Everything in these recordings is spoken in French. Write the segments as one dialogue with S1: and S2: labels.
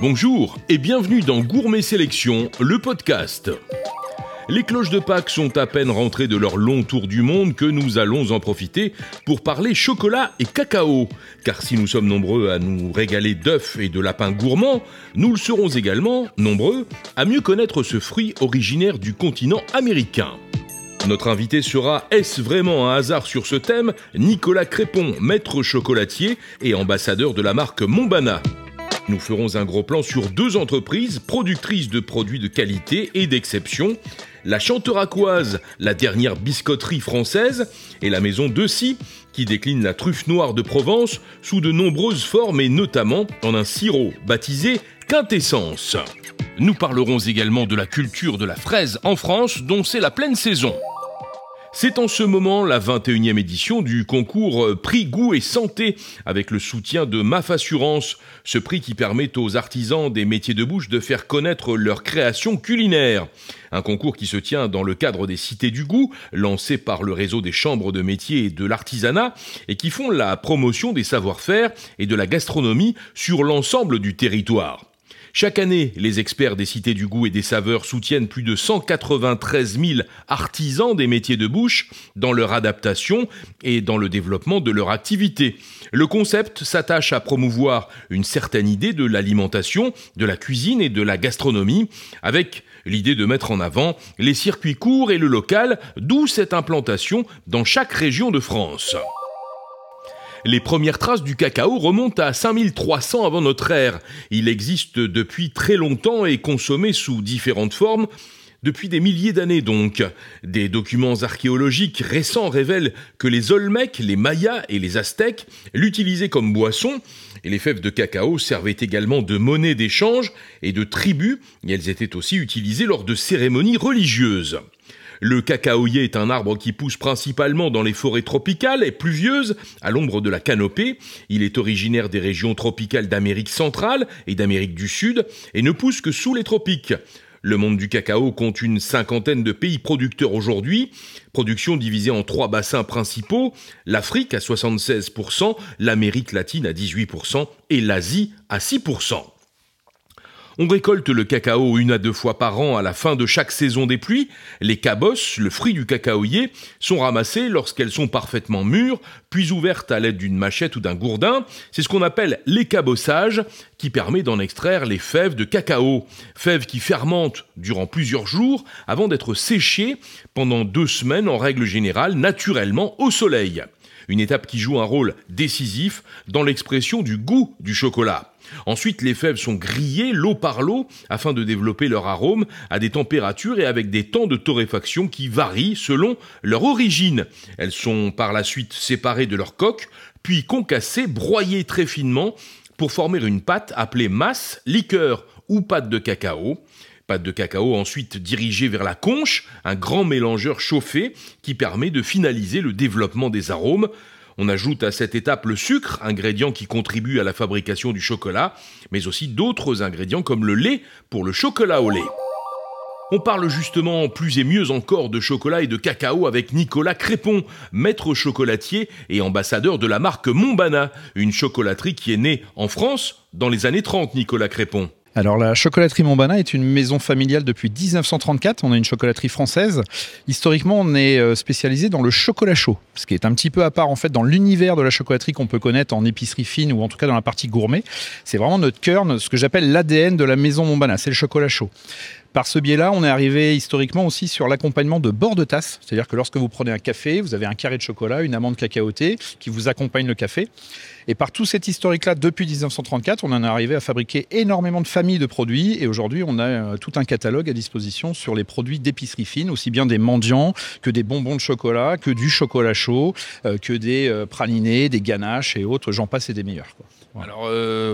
S1: Bonjour et bienvenue dans Gourmet Sélection, le podcast. Les cloches de Pâques sont à peine rentrées de leur long tour du monde que nous allons en profiter pour parler chocolat et cacao. Car si nous sommes nombreux à nous régaler d'œufs et de lapins gourmands, nous le serons également, nombreux, à mieux connaître ce fruit originaire du continent américain. Notre invité sera, est-ce vraiment un hasard sur ce thème, Nicolas Crépon, maître chocolatier et ambassadeur de la marque Montbana. Nous ferons un gros plan sur deux entreprises productrices de produits de qualité et d'exception, la Chanteracoise, la dernière biscotterie française, et la maison Dessy, qui décline la truffe noire de Provence sous de nombreuses formes et notamment en un sirop baptisé Quintessence. Nous parlerons également de la culture de la fraise en France dont c'est la pleine saison. C'est en ce moment la 21e édition du concours euh, Prix Goût et Santé avec le soutien de MAF Assurance, ce prix qui permet aux artisans des métiers de bouche de faire connaître leur création culinaire. Un concours qui se tient dans le cadre des Cités du Goût, lancé par le réseau des chambres de métiers et de l'artisanat, et qui font la promotion des savoir-faire et de la gastronomie sur l'ensemble du territoire. Chaque année, les experts des cités du goût et des saveurs soutiennent plus de 193 000 artisans des métiers de bouche dans leur adaptation et dans le développement de leur activité. Le concept s'attache à promouvoir une certaine idée de l'alimentation, de la cuisine et de la gastronomie, avec l'idée de mettre en avant les circuits courts et le local, d'où cette implantation dans chaque région de France. Les premières traces du cacao remontent à 5300 avant notre ère. Il existe depuis très longtemps et consommé sous différentes formes. Depuis des milliers d'années donc, des documents archéologiques récents révèlent que les Olmecs, les Mayas et les Aztèques l'utilisaient comme boisson, et les fèves de cacao servaient également de monnaie d'échange et de tribut, et elles étaient aussi utilisées lors de cérémonies religieuses. Le cacaoyer est un arbre qui pousse principalement dans les forêts tropicales et pluvieuses, à l'ombre de la canopée. Il est originaire des régions tropicales d'Amérique centrale et d'Amérique du Sud, et ne pousse que sous les tropiques. Le monde du cacao compte une cinquantaine de pays producteurs aujourd'hui, production divisée en trois bassins principaux, l'Afrique à 76%, l'Amérique latine à 18% et l'Asie à 6%. On récolte le cacao une à deux fois par an à la fin de chaque saison des pluies. Les cabosses, le fruit du cacaoyer, sont ramassées lorsqu'elles sont parfaitement mûres, puis ouvertes à l'aide d'une machette ou d'un gourdin. C'est ce qu'on appelle l'écabossage, qui permet d'en extraire les fèves de cacao. Fèves qui fermentent durant plusieurs jours avant d'être séchées pendant deux semaines en règle générale naturellement au soleil. Une étape qui joue un rôle décisif dans l'expression du goût du chocolat. Ensuite, les fèves sont grillées l'eau par l'eau afin de développer leur arôme à des températures et avec des temps de torréfaction qui varient selon leur origine. Elles sont par la suite séparées de leur coque, puis concassées, broyées très finement pour former une pâte appelée masse, liqueur ou pâte de cacao. Pâte de cacao ensuite dirigée vers la conche, un grand mélangeur chauffé qui permet de finaliser le développement des arômes. On ajoute à cette étape le sucre, ingrédient qui contribue à la fabrication du chocolat, mais aussi d'autres ingrédients comme le lait pour le chocolat au lait. On parle justement plus et mieux encore de chocolat et de cacao avec Nicolas Crépon, maître chocolatier et ambassadeur de la marque Montbana, une chocolaterie qui est née en France dans les années 30, Nicolas Crépon.
S2: Alors la chocolaterie Montbana est une maison familiale depuis 1934. On a une chocolaterie française. Historiquement, on est euh, spécialisé dans le chocolat chaud, ce qui est un petit peu à part en fait dans l'univers de la chocolaterie qu'on peut connaître en épicerie fine ou en tout cas dans la partie gourmet. C'est vraiment notre cœur, ce que j'appelle l'ADN de la maison Montbana, c'est le chocolat chaud. Par ce biais-là, on est arrivé historiquement aussi sur l'accompagnement de bord de tasse. C'est-à-dire que lorsque vous prenez un café, vous avez un carré de chocolat, une amande cacaotée qui vous accompagne le café. Et par tout cet historique-là, depuis 1934, on en est arrivé à fabriquer énormément de familles de produits. Et aujourd'hui, on a euh, tout un catalogue à disposition sur les produits d'épicerie fine, aussi bien des mendiants que des bonbons de chocolat, que du chocolat chaud, euh, que des euh, pralinés, des ganaches et autres. J'en passe et des meilleurs.
S1: Alors,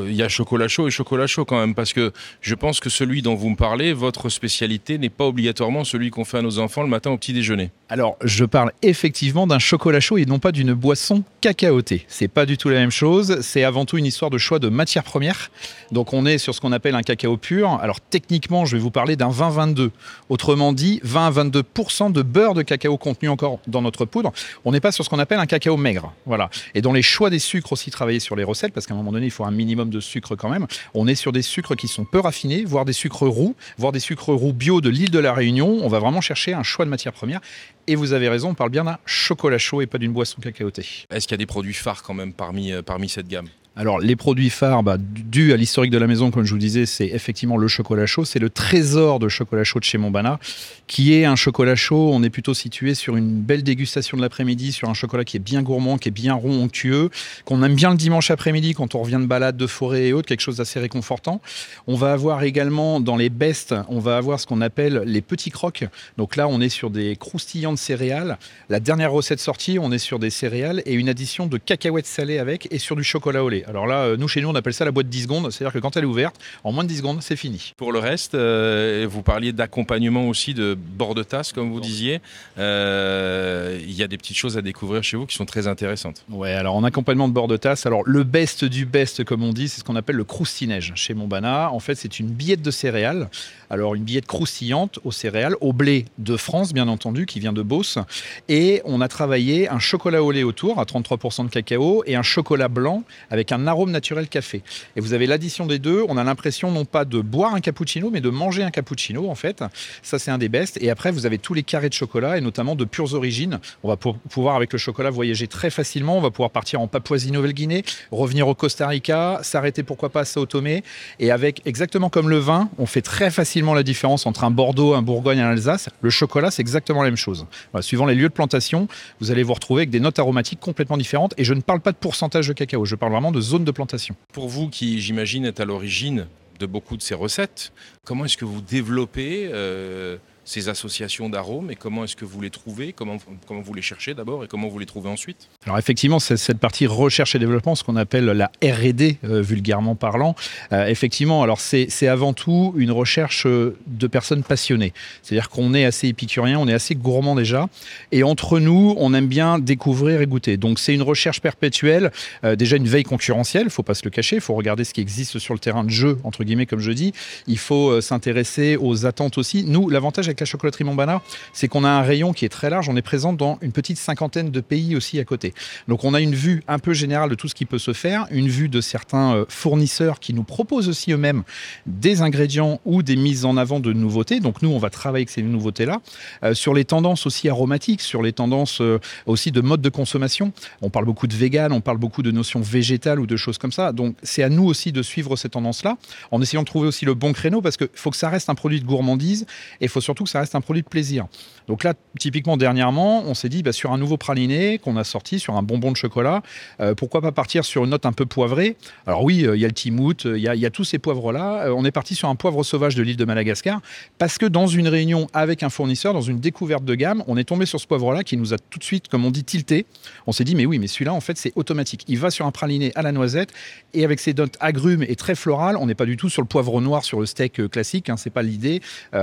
S1: il y a chocolat chaud et chocolat chaud quand même, parce que je pense que celui dont vous me parlez, votre spécialité n'est pas obligatoirement celui qu'on fait à nos enfants le matin au petit déjeuner.
S2: Alors, je parle effectivement d'un chocolat chaud et non pas d'une boisson cacaotée. C'est pas du tout la même chose. C'est avant tout une histoire de choix de matières premières. Donc, on est sur ce qu'on appelle un cacao pur. Alors, techniquement, je vais vous parler d'un 20-22. Autrement dit, 20 à 22% de beurre de cacao contenu encore dans notre poudre. On n'est pas sur ce qu'on appelle un cacao maigre. Voilà. Et dans les choix des sucres aussi travailler sur les recettes, parce qu'à un moment donné, il faut un minimum de sucre quand même. On est sur des sucres qui sont peu raffinés, voire des sucres roux, voire des sucres roux bio de l'île de la Réunion. On va vraiment chercher un choix de matières premières. Et vous avez raison, on parle bien d'un chocolat chaud et pas d'une boisson cacaotée.
S1: Est-ce qu'il y a des produits phares quand même parmi, euh, parmi cette gamme?
S2: Alors, les produits phares, bah, dû à l'historique de la maison, comme je vous disais, c'est effectivement le chocolat chaud. C'est le trésor de chocolat chaud de chez Montbana, qui est un chocolat chaud. On est plutôt situé sur une belle dégustation de l'après-midi, sur un chocolat qui est bien gourmand, qui est bien rond, onctueux, qu'on aime bien le dimanche après-midi quand on revient de balade, de forêt et autres, quelque chose d'assez réconfortant. On va avoir également dans les bestes, on va avoir ce qu'on appelle les petits crocs. Donc là, on est sur des croustillants de céréales. La dernière recette sortie, on est sur des céréales et une addition de cacahuètes salées avec et sur du chocolat au lait. Alors là, euh, nous, chez nous, on appelle ça la boîte 10 secondes. C'est-à-dire que quand elle est ouverte, en moins de 10 secondes, c'est fini.
S1: Pour le reste, euh, vous parliez d'accompagnement aussi de bord de tasse, comme vous disiez. Euh, il y a des petites choses à découvrir chez vous qui sont très intéressantes.
S2: Ouais, alors en accompagnement de bord de tasse, alors le best du best, comme on dit, c'est ce qu'on appelle le croustinège chez Montbana. En fait, c'est une billette de céréales. Alors une billette croustillante aux céréales, au blé de France, bien entendu, qui vient de Beauce. Et on a travaillé un chocolat au lait autour, à 33% de cacao, et un chocolat blanc avec un arôme naturel café. Et vous avez l'addition des deux, on a l'impression non pas de boire un cappuccino, mais de manger un cappuccino en fait. Ça c'est un des bests. Et après vous avez tous les carrés de chocolat et notamment de pures origines. On va pouvoir avec le chocolat voyager très facilement. On va pouvoir partir en Papouasie-Nouvelle-Guinée, revenir au Costa Rica, s'arrêter pourquoi pas à Sao Tomé. Et avec exactement comme le vin, on fait très facilement la différence entre un Bordeaux, un Bourgogne un Alsace. Le chocolat c'est exactement la même chose. suivant les lieux de plantation, vous allez vous retrouver avec des notes aromatiques complètement différentes. Et je ne parle pas de pourcentage de cacao, je parle vraiment de zone de plantation.
S1: Pour vous qui, j'imagine, êtes à l'origine de beaucoup de ces recettes, comment est-ce que vous développez euh, ces associations d'arômes et comment est-ce que vous les trouvez comment, comment vous les cherchez d'abord et comment vous les trouvez ensuite
S2: Alors effectivement, cette partie recherche et développement, ce qu'on appelle la R&D euh, vulgairement parlant. Euh, effectivement, alors c'est avant tout une recherche euh, de personnes passionnées. C'est-à-dire qu'on est assez épicurien, on est assez gourmand déjà et entre nous, on aime bien découvrir et goûter. Donc c'est une recherche perpétuelle, déjà une veille concurrentielle, il faut pas se le cacher, il faut regarder ce qui existe sur le terrain de jeu entre guillemets comme je dis. Il faut s'intéresser aux attentes aussi. Nous, l'avantage avec la chocolaterie Montbana, c'est qu'on a un rayon qui est très large. On est présent dans une petite cinquantaine de pays aussi à côté. Donc on a une vue un peu générale de tout ce qui peut se faire, une vue de certains euh, fournisseurs qui nous proposent aussi eux-mêmes des ingrédients ou des mises en avant de nouveautés. Donc nous, on va travailler avec ces nouveautés-là. Euh, sur les tendances aussi aromatiques, sur les tendances euh, aussi de mode de consommation. On parle beaucoup de vegan, on parle beaucoup de notions végétales ou de choses comme ça. Donc c'est à nous aussi de suivre ces tendances-là en essayant de trouver aussi le bon créneau parce qu'il faut que ça reste un produit de gourmandise et il faut surtout que ça reste un produit de plaisir. Donc là, typiquement, dernièrement, on s'est dit, bah, sur un nouveau praliné qu'on a sorti, sur un bonbon de chocolat, euh, pourquoi pas partir sur une note un peu poivrée? Alors oui, euh, il y a le timout, euh, il y, a tous ces poivres-là. on est parti sur un poivre sauvage de l'île de Madagascar, parce que dans une réunion avec un fournisseur, dans une découverte de gamme, on est tombé sur ce poivre-là qui nous a tout de suite, comme on dit, tilté. On s'est dit, mais oui, mais celui-là, en fait, c'est automatique. Il va sur un praliné à la noisette, et avec ses notes agrumes et très florales, on n'est pas du tout sur le poivre noir, sur le steak classique, hein, c'est pas l'idée.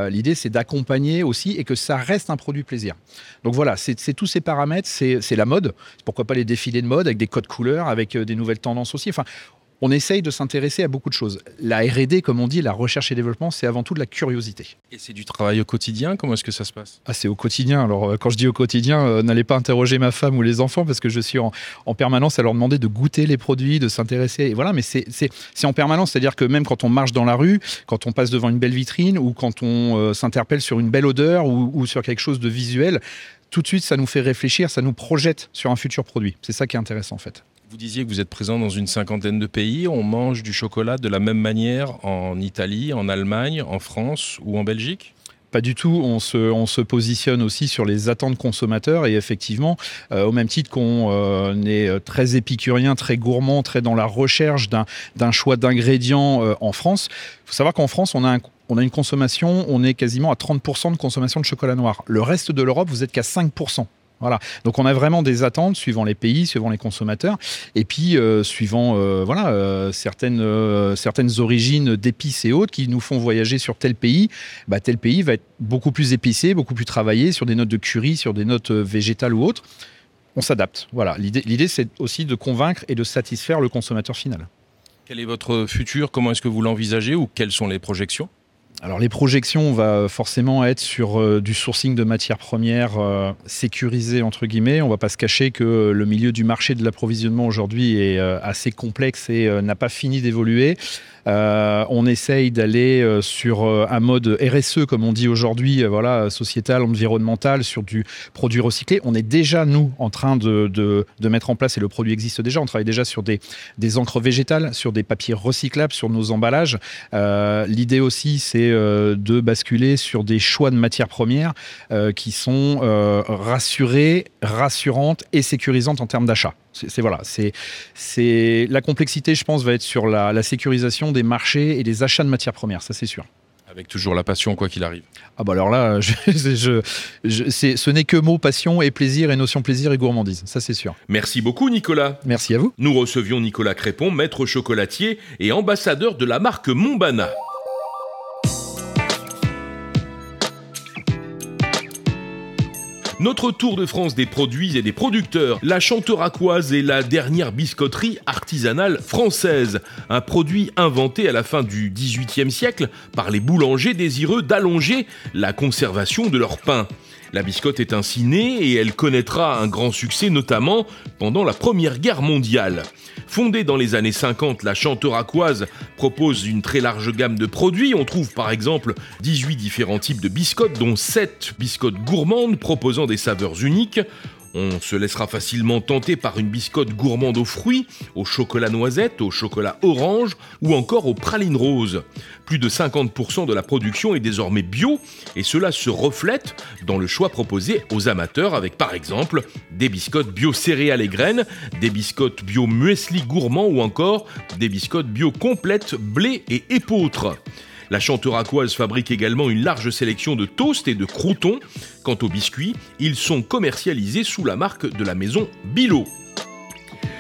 S2: l'idée, c'est d'accompagner aussi et que ça reste un produit plaisir. Donc voilà, c'est tous ces paramètres, c'est la mode. Pourquoi pas les défilés de mode avec des codes couleurs, avec euh, des nouvelles tendances aussi. Enfin, on essaye de s'intéresser à beaucoup de choses. La R&D, comme on dit, la recherche et développement, c'est avant tout de la curiosité.
S1: Et c'est du travail au quotidien Comment est-ce que ça se passe?
S2: Ah, c'est au quotidien. Alors, euh, quand je dis au quotidien, euh, n'allez pas interroger ma femme ou les enfants parce que je suis en, permanence à leur demander de goûter les produits, de s'intéresser. voilà, mais c'est en permanence. C'est-à-dire que même quand on marche dans la rue, quand on passe devant une belle vitrine ou quand on euh, s'interpelle sur une belle odeur ou sur quelque chose de visuel, tout de suite, ça nous fait réfléchir, ça nous projette sur un futur produit. C'est ça qui est intéressant en fait.
S1: Vous disiez que vous êtes présent dans une cinquantaine de pays. On mange du chocolat de la même manière en Italie, en Allemagne, en France ou en Belgique?
S2: Pas du tout. On se, positionne aussi sur les attentes consommateurs et effectivement, euh, au même titre qu'on euh, est euh, très épicurien, très gourmand, très dans la recherche d'un choix d'ingrédients en France. Il faut savoir qu'en France, on a, on a une consommation, on est quasiment à 30% de consommation de chocolat noir. Le reste de l'Europe, vous êtes qu'à 5%. Voilà. Donc on a vraiment des attentes suivant les pays, suivant les consommateurs, et puis euh, suivant euh, voilà euh, certaines origines d'épices et autres qui nous font voyager sur tel pays. Bah, tel pays va être beaucoup plus épicé, beaucoup plus travaillé sur des notes de curry, sur des notes végétales ou autres. On s'adapte. Voilà. L'idée c'est aussi de convaincre et de satisfaire le consommateur final.
S1: Quel est votre futur? Comment est-ce que vous l'envisagez ou quelles sont les projections?
S2: Alors les projections, on va forcément être sur euh, du sourcing de matières premières euh, sécurisées entre guillemets. On va pas se cacher que le milieu du marché de l'approvisionnement aujourd'hui est euh, assez complexe et n'a pas fini d'évoluer. On essaye d'aller sur un mode RSE, comme on dit aujourd'hui, voilà, sociétal, environnemental, sur du produit recyclé. On est déjà, nous, en train de, de, mettre en place, et le produit existe déjà, on travaille déjà sur des, des encres végétales, sur des papiers recyclables, sur nos emballages. L'idée aussi, c'est de basculer sur des choix de matières premières qui sont rassurées, rassurantes et sécurisantes en termes d'achat. C'est voilà, c'est la complexité, je pense, va être sur la, sécurisation des marchés et des achats de matières premières, ça c'est sûr.
S1: Avec toujours la passion, quoi qu'il arrive.
S2: Ah bah alors là, je, ce n'est que mots passion et plaisir et notion plaisir et gourmandise, ça c'est sûr.
S1: Merci beaucoup Nicolas.
S2: Merci à vous.
S1: Nous recevions Nicolas Crépon, maître chocolatier et ambassadeur de la marque Montbana. Notre tour de France des produits et des producteurs. La Chanteracoise est la dernière biscotterie artisanale française. Un produit inventé à la fin du XVIIIe siècle par les boulangers désireux d'allonger la conservation de leur pain. La biscotte est ainsi née et elle connaîtra un grand succès notamment pendant la Première Guerre mondiale. Fondée dans les années 50, la Chanteracoise propose une très large gamme de produits. On trouve par exemple 18 différents types de biscottes, dont 7 biscottes gourmandes proposant des saveurs uniques. On se laissera facilement tenter par une biscotte gourmande aux fruits, au chocolat noisette, au chocolat orange ou encore aux pralines roses. Plus de 50% de la production est désormais bio et cela se reflète dans le choix proposé aux amateurs avec par exemple des biscottes bio céréales et graines, des biscottes bio muesli gourmand ou encore des biscottes bio complètes blé et épeautre. La Chanteracoise fabrique également une large sélection de toasts et de croutons. Quant aux biscuits, ils sont commercialisés sous la marque de la maison Bilo.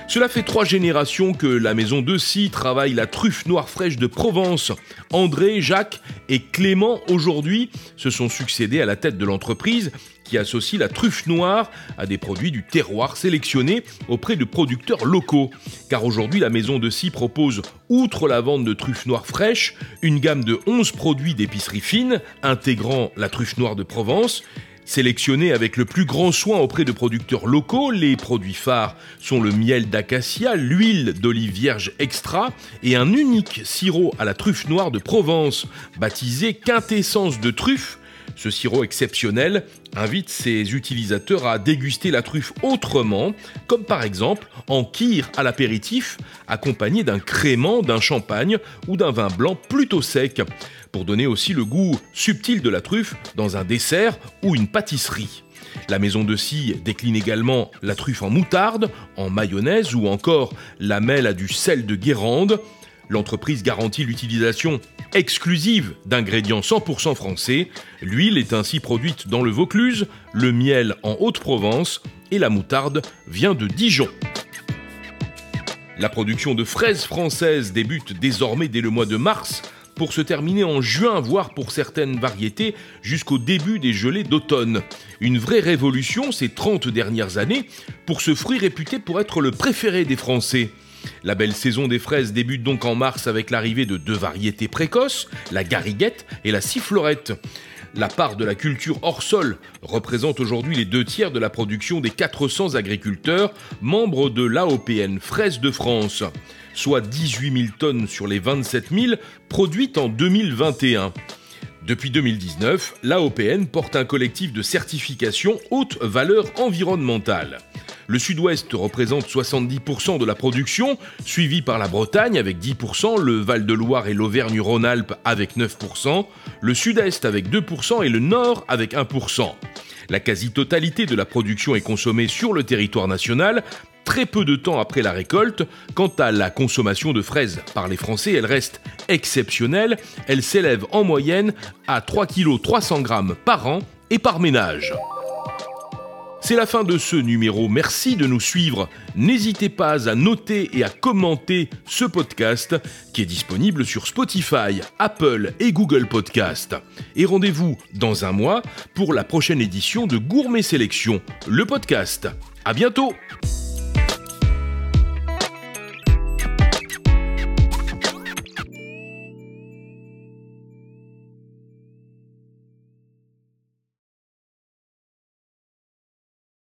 S1: Cela fait trois générations que la maison de Scie travaille la truffe noire fraîche de Provence. André, Jacques et Clément aujourd'hui se sont succédés à la tête de l'entreprise qui associe la truffe noire à des produits du terroir sélectionnés auprès de producteurs locaux. Car aujourd'hui, la maison de Scie propose, outre la vente de truffes noires fraîches, une gamme de 11 produits d'épicerie fine intégrant la truffe noire de Provence, Sélectionnés avec le plus grand soin auprès de producteurs locaux, les produits phares sont le miel d'acacia, l'huile d'olive vierge extra et un unique sirop à la truffe noire de Provence, baptisé quintessence de truffe. Ce sirop exceptionnel invite ses utilisateurs à déguster la truffe autrement, comme par exemple en kir à l'apéritif, accompagné d'un crément, d'un champagne ou d'un vin blanc plutôt sec pour donner aussi le goût subtil de la truffe dans un dessert ou une pâtisserie. La maison de scie décline également la truffe en moutarde, en mayonnaise ou encore la mêle à du sel de Guérande. L'entreprise garantit l'utilisation exclusive d'ingrédients 100% français. L'huile est ainsi produite dans le Vaucluse, le miel en Haute-Provence et la moutarde vient de Dijon. La production de fraises françaises débute désormais dès le mois de mars pour se terminer en juin, voire pour certaines variétés jusqu'au début des gelées d'automne. Une vraie révolution ces 30 dernières années pour ce fruit réputé pour être le préféré des Français. La belle saison des fraises débute donc en mars avec l'arrivée de deux variétés précoces, la gariguette et la sifflorette. La part de la culture hors sol représente aujourd'hui les deux tiers de la production des 400 agriculteurs membres de l'AOPN Fraises de France soit 18 000 tonnes sur les 27 000 produites en 2021. Depuis 2019, l'AOPN porte un collectif de certification haute valeur environnementale. Le sud-ouest représente 70% de la production, suivi par la Bretagne avec 10%, le Val-de-Loire et l'Auvergne-Rhône-Alpes avec 9%, le sud-est avec 2% et le nord avec 1%. La quasi-totalité de la production est consommée sur le territoire national, très peu de temps après la récolte. Quant à la consommation de fraises par les Français, elle reste exceptionnelle. Elle s'élève en moyenne à 3 kg 300 g par an et par ménage. C'est la fin de ce numéro, merci de nous suivre. N'hésitez pas à noter et à commenter ce podcast qui est disponible sur Spotify, Apple et Google Podcast. Et rendez-vous dans un mois pour la prochaine édition de Gourmet Sélection, le podcast. À bientôt!